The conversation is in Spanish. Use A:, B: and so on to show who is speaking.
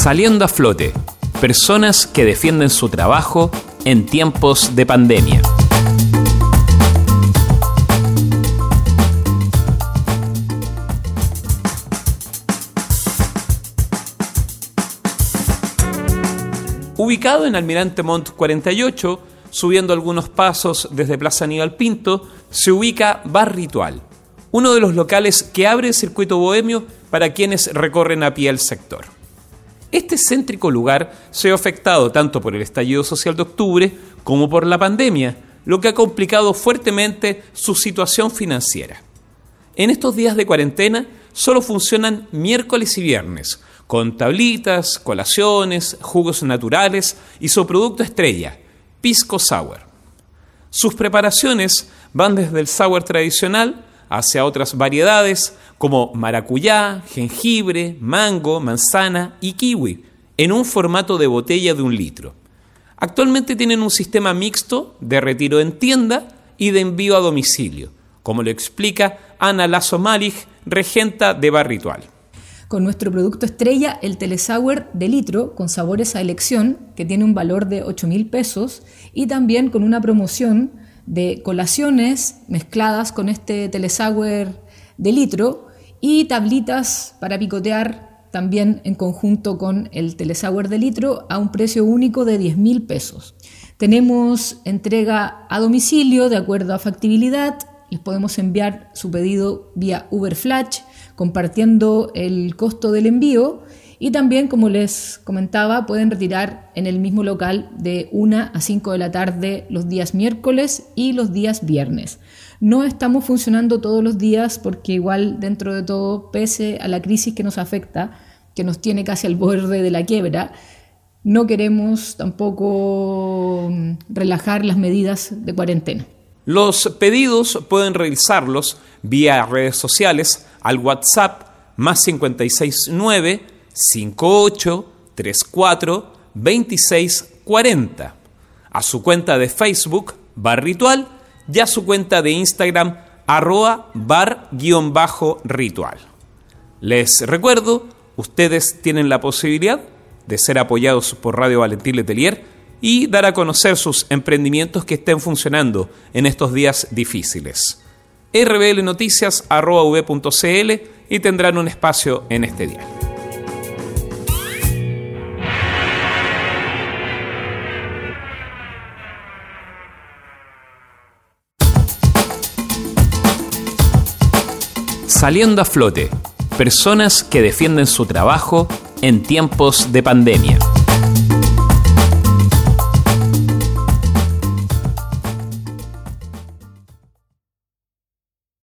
A: Saliendo a flote, personas que defienden su trabajo en tiempos de pandemia. Ubicado en Almirante Montt 48, subiendo algunos pasos desde Plaza Aníbal Pinto, se ubica Bar Ritual, uno de los locales que abre el circuito bohemio para quienes recorren a pie el sector. Este céntrico lugar se ha afectado tanto por el estallido social de octubre como por la pandemia, lo que ha complicado fuertemente su situación financiera. En estos días de cuarentena solo funcionan miércoles y viernes, con tablitas, colaciones, jugos naturales y su producto estrella, Pisco Sour. Sus preparaciones van desde el sour tradicional hacia otras variedades como maracuyá, jengibre, mango, manzana y kiwi, en un formato de botella de un litro. Actualmente tienen un sistema mixto de retiro en tienda y de envío a domicilio, como lo explica Ana Lazo Malig, regenta de Bar Ritual
B: con nuestro producto estrella, el Telesauer de litro, con sabores a elección, que tiene un valor de 8 mil pesos, y también con una promoción de colaciones mezcladas con este Telesauer de litro y tablitas para picotear también en conjunto con el Telesauer de litro a un precio único de 10 mil pesos. Tenemos entrega a domicilio de acuerdo a factibilidad, les podemos enviar su pedido vía Uber Flash compartiendo el costo del envío y también, como les comentaba, pueden retirar en el mismo local de 1 a 5 de la tarde los días miércoles y los días viernes. No estamos funcionando todos los días porque igual dentro de todo, pese a la crisis que nos afecta, que nos tiene casi al borde de la quiebra, no queremos tampoco mm, relajar las medidas de cuarentena.
A: Los pedidos pueden realizarlos vía redes sociales al WhatsApp más 569 58 34 26 40, a su cuenta de Facebook Bar Ritual y a su cuenta de Instagram arroba bar-ritual. Les recuerdo, ustedes tienen la posibilidad de ser apoyados por Radio Valentín Letelier y dar a conocer sus emprendimientos que estén funcionando en estos días difíciles. rblnoticias.v.cl y tendrán un espacio en este día. Saliendo a flote, personas que defienden su trabajo en tiempos de pandemia.